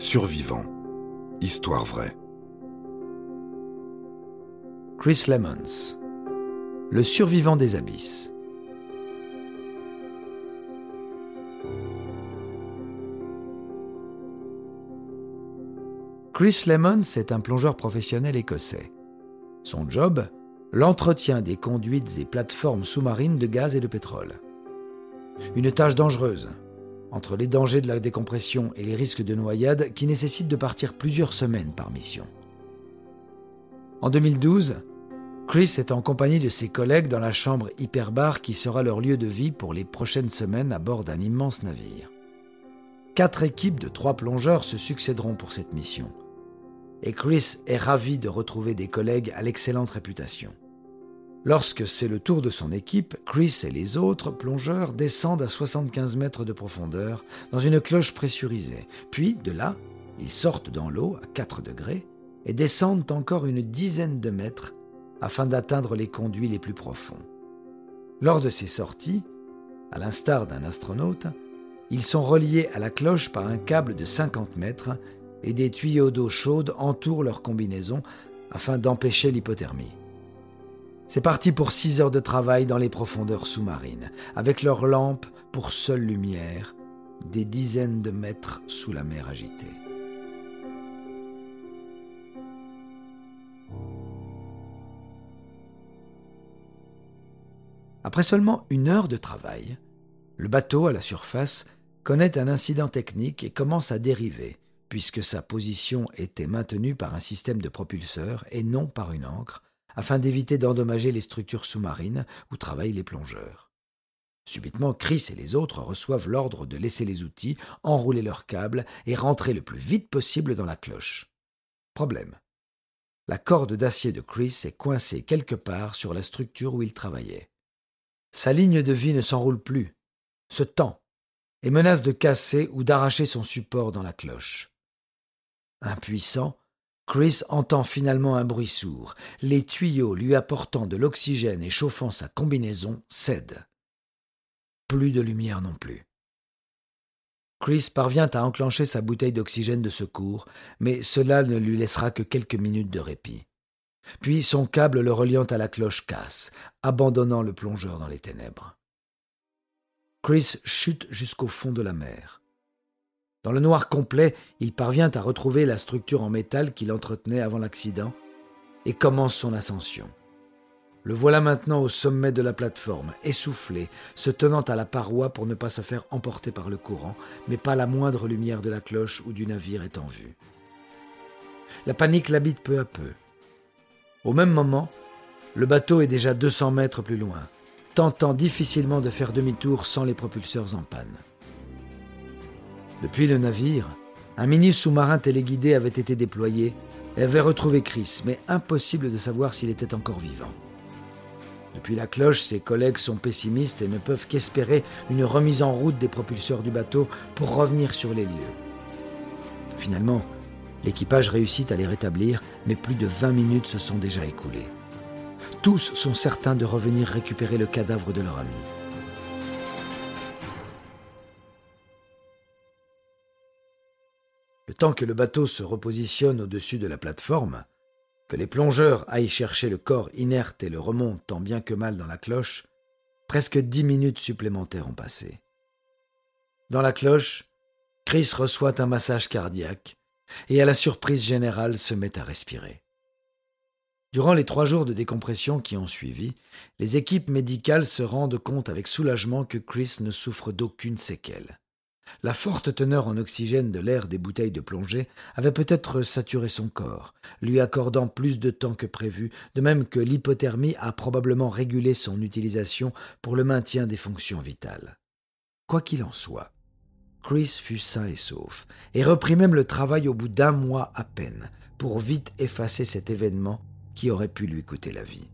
Survivant. Histoire vraie. Chris Lemons. Le survivant des abysses. Chris Lemons est un plongeur professionnel écossais. Son job? L'entretien des conduites et plateformes sous-marines de gaz et de pétrole. Une tâche dangereuse, entre les dangers de la décompression et les risques de noyade qui nécessitent de partir plusieurs semaines par mission. En 2012, Chris est en compagnie de ses collègues dans la chambre hyperbar qui sera leur lieu de vie pour les prochaines semaines à bord d'un immense navire. Quatre équipes de trois plongeurs se succéderont pour cette mission. Et Chris est ravi de retrouver des collègues à l'excellente réputation. Lorsque c'est le tour de son équipe, Chris et les autres plongeurs descendent à 75 mètres de profondeur dans une cloche pressurisée. Puis, de là, ils sortent dans l'eau à 4 degrés et descendent encore une dizaine de mètres afin d'atteindre les conduits les plus profonds. Lors de ces sorties, à l'instar d'un astronaute, ils sont reliés à la cloche par un câble de 50 mètres et des tuyaux d'eau chaude entourent leur combinaison afin d'empêcher l'hypothermie. C'est parti pour six heures de travail dans les profondeurs sous-marines, avec leurs lampes pour seule lumière, des dizaines de mètres sous la mer agitée. Après seulement une heure de travail, le bateau à la surface connaît un incident technique et commence à dériver, puisque sa position était maintenue par un système de propulseur et non par une ancre, afin d'éviter d'endommager les structures sous-marines où travaillent les plongeurs. Subitement, Chris et les autres reçoivent l'ordre de laisser les outils, enrouler leurs câbles et rentrer le plus vite possible dans la cloche. Problème. La corde d'acier de Chris est coincée quelque part sur la structure où il travaillait. Sa ligne de vie ne s'enroule plus, se tend, et menace de casser ou d'arracher son support dans la cloche. Impuissant, Chris entend finalement un bruit sourd. Les tuyaux lui apportant de l'oxygène et chauffant sa combinaison cèdent. Plus de lumière non plus. Chris parvient à enclencher sa bouteille d'oxygène de secours, mais cela ne lui laissera que quelques minutes de répit. Puis son câble le reliant à la cloche casse, abandonnant le plongeur dans les ténèbres. Chris chute jusqu'au fond de la mer. Dans le noir complet, il parvient à retrouver la structure en métal qu'il entretenait avant l'accident et commence son ascension. Le voilà maintenant au sommet de la plateforme, essoufflé, se tenant à la paroi pour ne pas se faire emporter par le courant, mais pas la moindre lumière de la cloche ou du navire est en vue. La panique l'habite peu à peu. Au même moment, le bateau est déjà 200 mètres plus loin, tentant difficilement de faire demi-tour sans les propulseurs en panne. Depuis le navire, un mini sous-marin téléguidé avait été déployé et avait retrouvé Chris, mais impossible de savoir s'il était encore vivant. Depuis la cloche, ses collègues sont pessimistes et ne peuvent qu'espérer une remise en route des propulseurs du bateau pour revenir sur les lieux. Finalement, l'équipage réussit à les rétablir, mais plus de 20 minutes se sont déjà écoulées. Tous sont certains de revenir récupérer le cadavre de leur ami. Le temps que le bateau se repositionne au-dessus de la plateforme, que les plongeurs aillent chercher le corps inerte et le remontent tant bien que mal dans la cloche, presque dix minutes supplémentaires ont passé. Dans la cloche, Chris reçoit un massage cardiaque et à la surprise générale se met à respirer. Durant les trois jours de décompression qui ont suivi, les équipes médicales se rendent compte avec soulagement que Chris ne souffre d'aucune séquelle. La forte teneur en oxygène de l'air des bouteilles de plongée avait peut-être saturé son corps, lui accordant plus de temps que prévu, de même que l'hypothermie a probablement régulé son utilisation pour le maintien des fonctions vitales. Quoi qu'il en soit, Chris fut sain et sauf, et reprit même le travail au bout d'un mois à peine, pour vite effacer cet événement qui aurait pu lui coûter la vie.